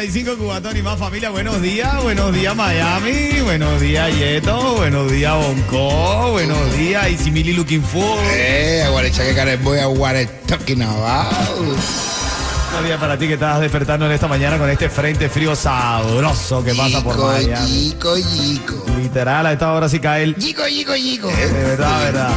9.35 Cubatón y más familia. Buenos días, buenos días Miami, buenos días Yeto, buenos días Bonco, buenos días Isimili Looking For. Eh, Guarechaque voy a Talking About. Buenos días para ti que estás despertando en esta mañana con este frente frío sabroso que pasa por Miami. Yico, yico. Literal, a esta hora sí cae el... Yico, yico, yico. De verdad, de verdad.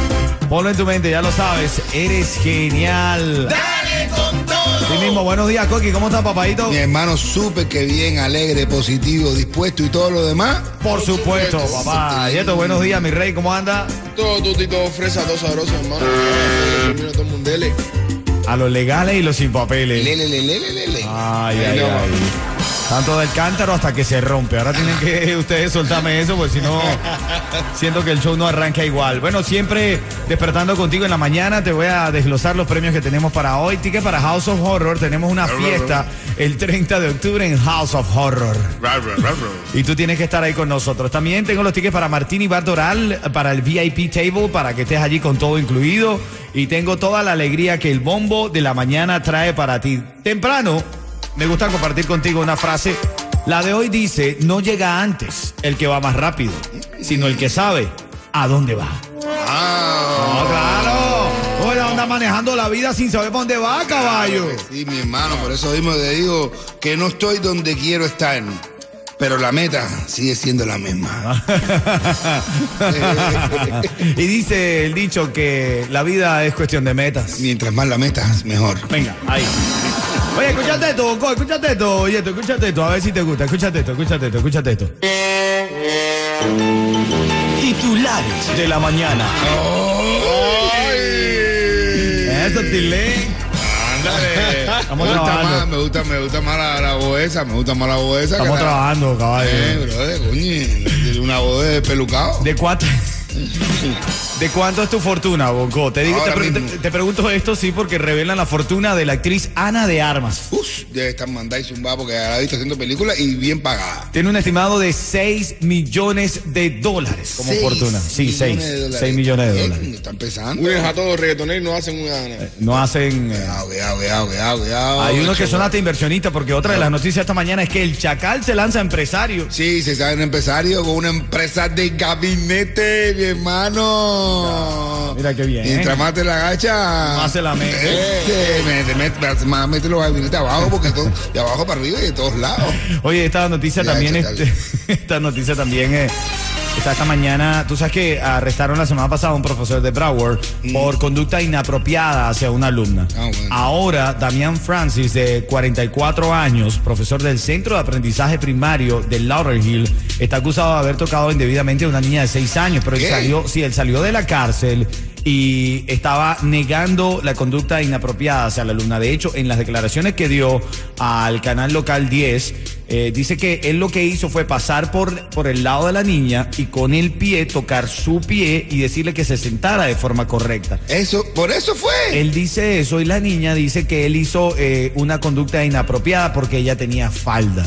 Ponlo en tu mente, ya lo sabes. Eres genial. Dale, tonto mismo, buenos días Coqui, ¿cómo estás papadito? Mi hermano súper que bien, alegre, positivo, dispuesto y todo lo demás. Por supuesto, papá. Yeto, buenos días mi rey, ¿cómo anda? Todo tutito, fresa, todo sabroso, hermano. Todo mundele. A los legales y los sin papeles. Lele, lele, lele, lele. Ay, ay, ay. Tanto del cántaro hasta que se rompe. Ahora tienen que ustedes soltarme eso, pues si no, siento que el show no arranca igual. Bueno, siempre despertando contigo en la mañana, te voy a desglosar los premios que tenemos para hoy. Ticket para House of Horror. Tenemos una fiesta el 30 de octubre en House of Horror. Y tú tienes que estar ahí con nosotros. También tengo los tickets para Martini Bar Doral, para el VIP Table, para que estés allí con todo incluido. Y tengo toda la alegría que el bombo de la mañana trae para ti. Temprano, me gusta compartir contigo una frase. La de hoy dice, no llega antes el que va más rápido, sino el que sabe a dónde va. Ah, No, claro. Oye, anda manejando la vida sin saber para dónde va, caballo. Sí, mi hermano, por eso mismo te digo que no estoy donde quiero estar. Pero la meta sigue siendo la misma. y dice el dicho que la vida es cuestión de metas. Mientras más la metas, mejor. Venga, ahí. Oye, escúchate esto, escúchate esto, oye, escúchate esto, a ver si te gusta, escúchate esto, escúchate esto, escúchate esto. Titulares de la mañana. Eso, Tilín. Ándale. Estamos me, gusta trabajando. más, me gusta, me gusta más la, la boesa, me gusta más la boesa. Estamos que la- trabajando, caballo. Eh, brother, coño, una boda de pelucado. ¿De cuánto? ¿De cuánto es tu fortuna, Bonco? Te, digo, te, Ahora pre- mismo. te- te pregunto esto, sí, porque revelan la fortuna de la actriz Ana de Armas. Uf, debe estar mandada y zumbada porque la he visto haciendo películas y bien pagada. Tiene un estimado de 6 millones de dólares como Seis fortuna. Sí, 6. millones de dólares. 6 millones de Eh, dólares. Está empezando. Unen a todos los reggaetoneros y no hacen una. No hacen... eh, Cuidado, cuidado, cuidado, cuidado, cuidado. Hay unos que son hasta inversionistas, porque otra de las noticias esta mañana es que el Chacal se lanza empresario. Sí, se sabe un empresario con una empresa de gabinete, mi hermano. Mira qué bien. Mientras más te la agacha. Más se la mete. Mete, más mete los gabinetes abajo porque todo, de abajo para arriba y de todos lados. Oye, esta noticia Ya, también, este, esta noticia también eh, está esta mañana. Tú sabes que arrestaron la semana pasada a un profesor de Broward por conducta inapropiada hacia una alumna. Mm. Ah, bueno. Ahora, Damián Francis, de 44 años, profesor del Centro de Aprendizaje Primario de Lauderhill, está acusado de haber tocado indebidamente a una niña de 6 años, pero él salió, sí, él salió de la cárcel y estaba negando la conducta inapropiada hacia la alumna. De hecho, en las declaraciones que dio al canal local 10, eh, dice que él lo que hizo fue pasar por, por el lado de la niña y con el pie tocar su pie y decirle que se sentara de forma correcta. Eso, por eso fue. Él dice eso y la niña dice que él hizo eh, una conducta inapropiada porque ella tenía falda.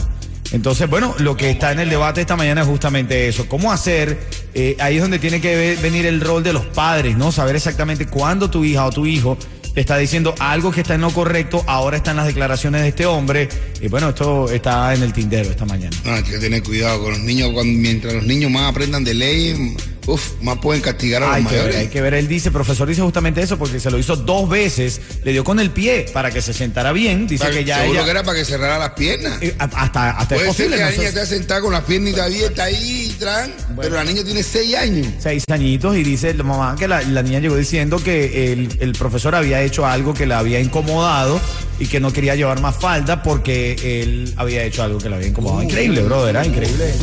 Entonces, bueno, lo que está en el debate esta mañana es justamente eso. ¿Cómo hacer? Eh, ahí es donde tiene que ve- venir el rol de los padres, ¿no? Saber exactamente cuándo tu hija o tu hijo está diciendo algo que está en lo correcto, ahora están las declaraciones de este hombre. Y bueno, esto está en el tindero esta mañana. No, hay que tener cuidado con los niños. Cuando, mientras los niños más aprendan de ley, uf, más pueden castigar a Hay los que, ver, mayores. hay que ver, él dice, profesor dice justamente eso porque se lo hizo dos veces, le dio con el pie para que se sentara bien, dice Para- que ya seguro ella... que era para que cerrara las piernas. eh, hasta hasta es Puede ser posible. que la no niña esté sentada con las piernas abiertas ahí, tran, pero la niña tiene seis años. seis añitos y dice la mamá que la, la niña llegó diciendo que el, el profesor había hecho algo que la había incomodado y que no quería llevar más falda porque él había hecho algo que la había incomodado. Increíble, brother, ¿ah? increíble.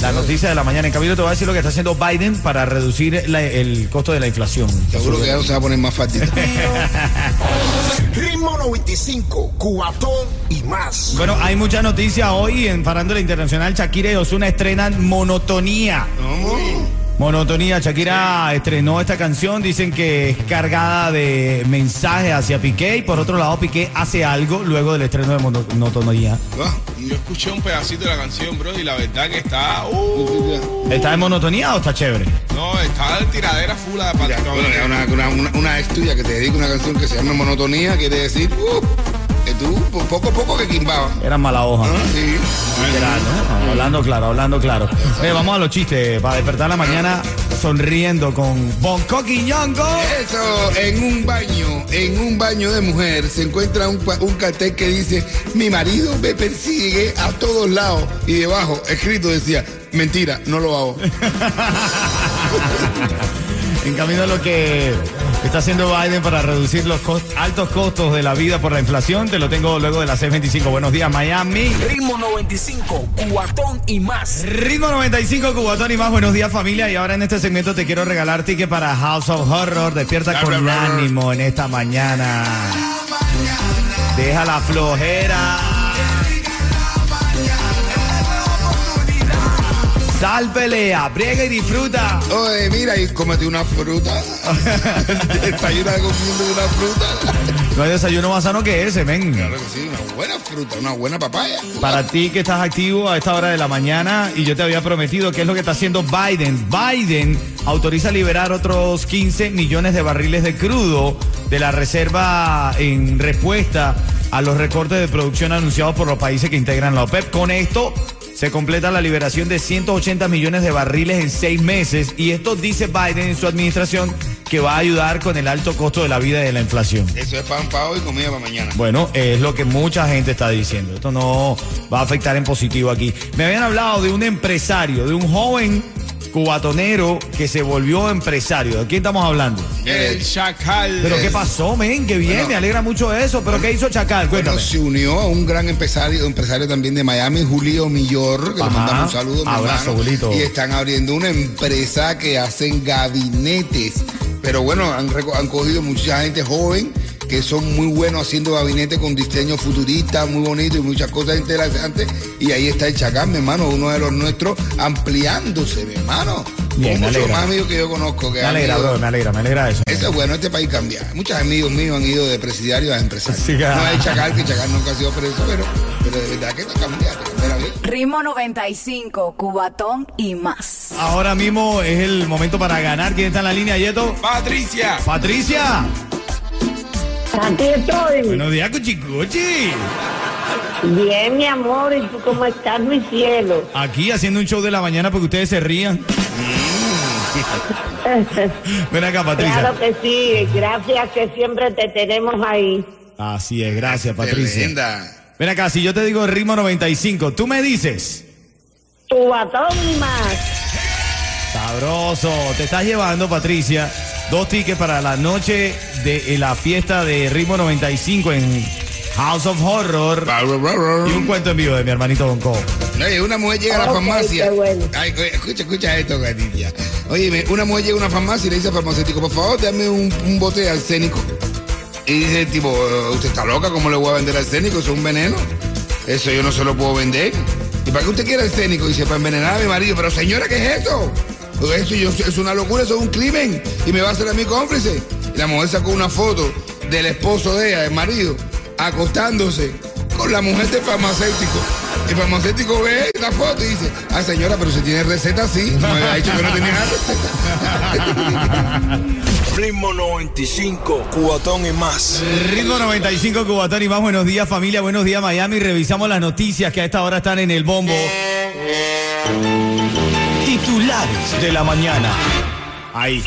La noticia de la mañana. En cambio, te voy a decir lo que está haciendo Biden para reducir la- el costo de la inflación. Seguro que ya no se va a poner más fácil. Ritmo 95, Cubatón y más. Bueno, hay mucha noticia hoy en Farándula Internacional. Shakira y Ozuna estrenan Monotonía. Monotonía, Shakira estrenó esta canción, dicen que es cargada de mensajes hacia Piqué y por otro lado Piqué hace algo luego del estreno de Mono- Monotonía. Ah, Yo escuché un pedacito de la canción, bro, y la verdad que está. Uh, ¿Está en monotonía o está chévere? no, está en tiradera full de Mira, bueno, una, una, una, una ex tuya que te dedica una canción que se llama Monotonía, quiere decir, uh, que tú po- poco a poco que quimbaba. Era mala hoja. Ah, sí. Literal, ¿no? Hablando claro, hablando claro. Oye, vamos a los chistes para despertar la mañana sonriendo con Bonco Quiñongo. Eso, en un baño, en un baño de mujer se encuentra un, cartel que dice, mi marido me persigue a todos lados. Y debajo, escrito decía, mentira, no lo hago. En camino a lo que está haciendo Biden para reducir los altos costos de la vida por la inflación, te lo tengo luego de las 6.25. Buenos días, Miami. Ritmo 95, Cubatón y más. Ritmo 95, Cubatón y más. Buenos días, familia. Y ahora en este segmento te quiero regalar ticket para House of Horror. Despierta con ánimo en esta mañana. Deja la flojera. Sal, pelea, briega y disfruta. Oye, mira, y cómete una fruta. Desayuna comiendo una fruta. No hay desayuno más sano que ese, men. Claro que sí, una buena fruta, una buena papaya. Para ti que estás activo a esta hora de la mañana y yo te había prometido qué es lo que está haciendo Biden. Biden autoriza liberar otros 15 millones de barriles de crudo de la reserva en respuesta a los recortes de producción anunciados por los países que integran la OPEP. Con esto se completa la liberación de 180 millones de barriles en seis meses y esto dice Biden en su administración que va a ayudar con el alto costo de la vida y de la inflación. Eso es pan para hoy y comida para mañana. Bueno, es lo que mucha gente está diciendo. Esto no va a afectar en positivo aquí. Me habían hablado de un empresario, de un joven cubatonero que se volvió empresario. ¿De quién estamos hablando? El chacal. Pero ¿qué pasó, men? Qué bien, Bueno. me alegra mucho eso. ¿Pero qué hizo Chacal? Bueno, Cuéntame. se unió a un gran empresario, empresario también de Miami, Julio Millor, que Ajá. le mandamos un saludo. Abrazo. Julito. Y están abriendo una empresa que hacen gabinetes. Pero bueno, han, han cogido mucha gente joven que son muy buenos haciendo gabinetes con diseño futurista, muy bonito y muchas cosas interesantes. Y ahí está el Chacán, mi hermano, uno de los nuestros, ampliándose, mi hermano. Bien, con me muchos alegra. más amigos que yo conozco. Que Me alegra, ido- bro, me alegra, me alegra eso. eso es bueno, este país cambia. Muchos amigos míos han ido de presidiario a empresarios. Sí, no hay Chacal, que Chacal nunca ha sido preso, pero, pero de verdad que está cambiando. Mira bien. Ritmo 95, Cubatón y más. Ahora mismo es el momento para ganar. ¿Quién está en la línea, Yeto? Patricia. Patricia. Aquí estoy. Buenos días, Cuchicuchi. Bien, mi amor. ¿Y tú cómo estás, mi cielo? Aquí haciendo un show de la mañana porque ustedes se rían. Ven acá, Patricia. Claro que sí. Gracias que siempre te tenemos ahí. Así es, gracias, Patricia. Tremenda. Ven acá, si yo te digo ritmo 95, tú me dices. Tu batón más. Sabroso, te estás llevando, Patricia, dos tickets para la noche de eh, la fiesta de ritmo 95 en House of Horror y un cuento en vivo de mi hermanito Bonco. Oye, una mujer llega a la farmacia. bueno. Ay, escucha, escucha esto, gatilla. Oye, una mujer llega a una farmacia y le dice al farmacéutico, por favor, dame un, un bote de arsénico. Y dice el tipo, "Eh, ¿usted está loca? ¿Cómo le voy a vender arsénico? Eso es un veneno. Eso yo no se lo puedo vender. ¿Y para qué usted quiere arsénico? Dice, para envenenar a mi marido. Pero señora, ¿qué es eso? Eso yo- es una locura, eso es un crimen. Y me va a hacer a mí cómplice. Y la mujer sacó una foto del esposo de ella, del marido, acostándose con la mujer del farmacéutico. El farmacéutico ve la foto y dice, ah señora, pero si tiene receta sí. No me había dicho que no tenía receta. Ritmo 95, Cubatón y más. Ritmo 95 Cubatón y más, buenos días familia, buenos días Miami. Revisamos las noticias que a esta hora están en el bombo. Titulares de la mañana. Ahí.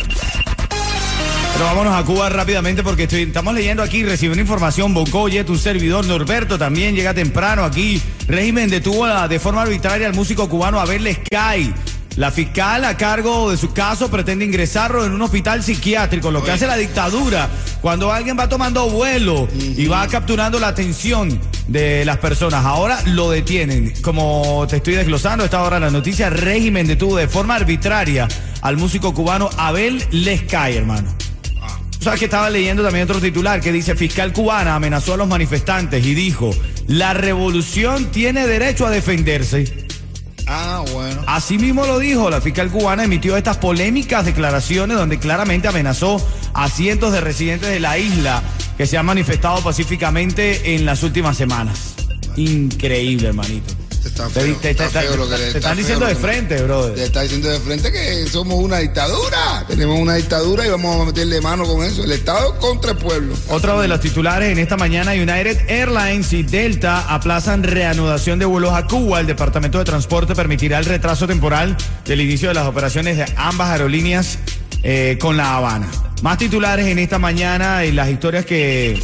Pero vámonos a Cuba rápidamente porque estoy- estamos leyendo aquí, recibiendo información. Bocoye, tu servidor Norberto también llega temprano aquí. Régimen detuvo a- de forma arbitraria al músico cubano Abel Sky. La fiscal a cargo de su caso pretende ingresarlo en un hospital psiquiátrico, lo que hace la dictadura cuando alguien va tomando vuelo y va capturando la atención de las personas. Ahora lo detienen. Como te estoy desglosando esta hora la noticia, régimen detuvo de forma arbitraria al músico cubano Abel Lescay, hermano. Tú sabes que estaba leyendo también otro titular que dice, fiscal cubana amenazó a los manifestantes y dijo, la revolución tiene derecho a defenderse. Ah, bueno. Así mismo lo dijo, la fiscal cubana emitió estas polémicas declaraciones donde claramente amenazó a cientos de residentes de la isla que se han manifestado pacíficamente en las últimas semanas. Increíble, hermanito. Está Te- feo, te- está te- feo lo que te le- está están diciendo de frente, Te brother. está diciendo de frente que somos una dictadura. Tenemos una dictadura y vamos a meterle mano con eso. El Estado contra el pueblo. Otro de los titulares en esta mañana, United Airlines y Delta aplazan reanudación de vuelos a Cuba. El Departamento de Transporte permitirá el retraso temporal del inicio de las operaciones de ambas aerolíneas eh, con La Habana. Más titulares en esta mañana y las historias que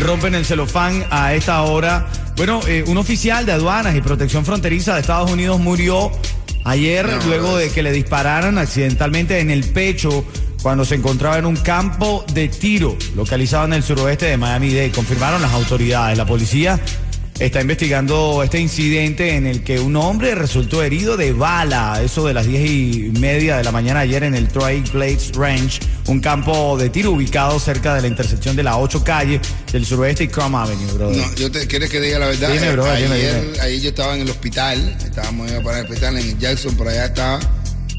rompen el celofán a esta hora. Bueno, eh, un oficial de aduanas y protección fronteriza de Estados Unidos murió ayer No, luego no. de que le dispararan accidentalmente en el pecho cuando se encontraba en un campo de tiro localizado en el suroeste de Miami-Dade. Confirmaron las autoridades. La policía está investigando este incidente en el que un hombre resultó herido de bala, eso de las diez y media de la mañana ayer en el Troy Glades Range, un campo de tiro ubicado cerca de la intersección de la 8 calle del suroeste y Crum Avenue, brother. No, yo te, ¿Quieres que diga la verdad? Dime, Eh, bro, ayer, dime, dime. ayer yo estaba en el hospital, estábamos para el hospital en Jackson, por allá estaba,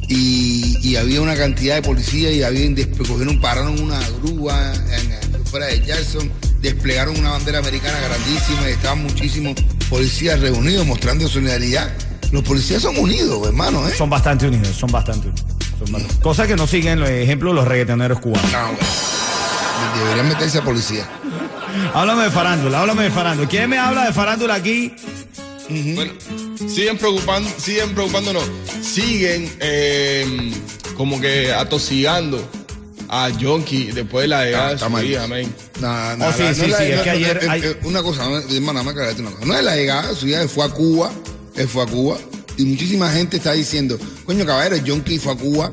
y, y había una cantidad de policías y habían cogieron, pararon una grúa en, en- fuera de Jackson, desplegaron una bandera americana grandísima y estaban muchísimos policías reunidos mostrando solidaridad. Los policías son unidos, hermano, ¿eh? Son bastante unidos, son bastante unidos. Son bastante- Cosa que no siguen, los ejemplos, los reggaetoneros cubanos. No, güey. Deberían meterse a policía. Háblame de farándula, háblame de farándula. ¿Quién me habla de farándula aquí? Bueno, siguen preocupando, siguen preocupándonos, siguen eh, como que atosigando a Jonky después de la llegada de está su mal. hija, amén. No, no, Oh, sí, no, sí, no, sí, la- es no, que ayer eh, hay- eh, Una cosa, no, hermano, me aclararte una cosa. No es la llegada, su hija él fue a Cuba, él fue a Cuba, y muchísima gente está diciendo, coño, caballero, John Key fue a Cuba,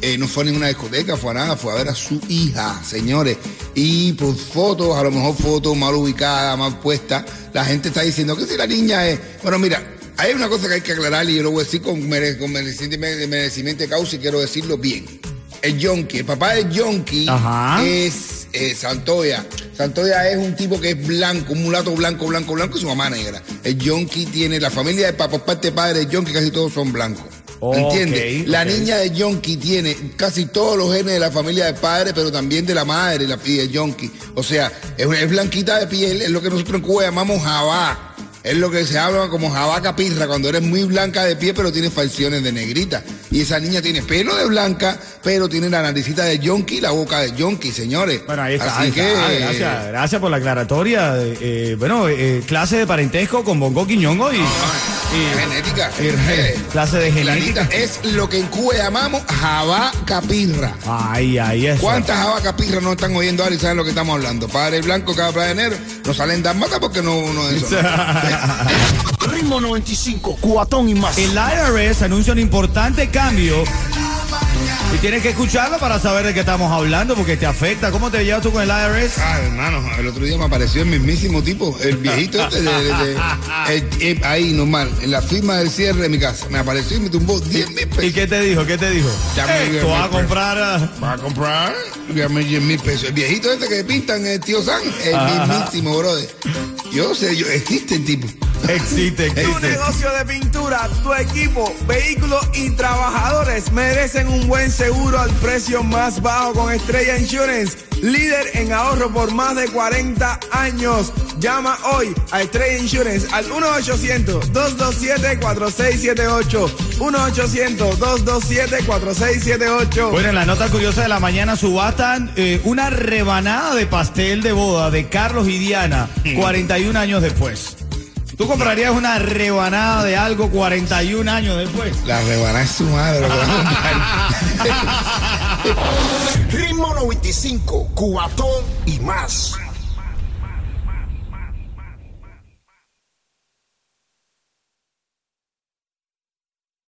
eh, no fue a ninguna discoteca, fue a nada, fue a ver a su hija, señores. Y por fotos, a lo mejor fotos mal ubicadas, mal puestas, la gente está diciendo que si la niña es. Bueno, mira, hay una cosa que hay que aclarar y yo lo voy a decir con, mere- con merecimiento, merecimiento de causa y quiero decirlo bien. El Yonki, el papá de Yonki Ajá. es eh, Santoya. Santoya es un tipo que es blanco, un mulato blanco, blanco, blanco y su mamá negra. El Yonki tiene, la familia de papá, parte de padre de Yonki, casi todos son blancos. ¿Entiendes? La niña de Yonki tiene casi todos los genes de la familia de padre, pero también de la madre la, y de Yonki. O sea, es, es blanquita de piel, es lo que nosotros en Cuba llamamos jabá. Es lo que se habla como jabá capirra, cuando eres muy blanca de piel, pero tienes facciones de negrita. Y esa niña tiene pelo de blanca, pero tiene la naricita de Yonki y la boca de Yonki, señores. Bueno, ahí está. Así ahí que. está. Gracias, gracias por la aclaratoria. Eh, bueno, eh, clase de parentesco con Bongo Quiñongo y, y- Genética. y Eh, clase de genética. es lo que en Cuba llamamos jabá capirra. Ay, ay, eso. ¿Cuántas jabá capirra no están oyendo ahora y saben lo que estamos hablando? Padre blanco, cabra de enero, no salen dálmata porque no, no es eso. ¿no? Ritmo 95, cuatón y más. El IRS anuncia un importante cambio. Y tienes que escucharlo para saber de qué estamos hablando, porque te afecta. ¿Cómo te llevas tú con el IRS? Ah, hermano, el otro día me apareció el mismísimo tipo, el viejito este de, de- de- el- el- ahí normal, en la firma del cierre de mi casa. Me apareció y me tumbó 10 mil ¿Y pesos. qué te dijo? ¿Qué te dijo? Eh, tú vas a comprar. ah, ¿Vas a comprar? Dame 10 mil pesos. El viejito este que pintan, el tío San, el mismísimo, brother. Yo sé, yo, existe el tipo. Existe, Tu existe. negocio de pintura, tu equipo, vehículos y trabajadores merecen un buen seguro al precio más bajo con Estrella Insurance, líder en ahorro por más de 40 años. Llama hoy a Estrella Insurance al 1-800-227-4678. 1-800-227-4678. Bueno, en la nota curiosa de la mañana subastan eh, una rebanada de pastel de boda de Carlos y Diana 41 años después. ¿Tú comprarías una rebanada de algo 41 años después? La rebanada es su madre. lo. Ritmo 95, cuatón y más.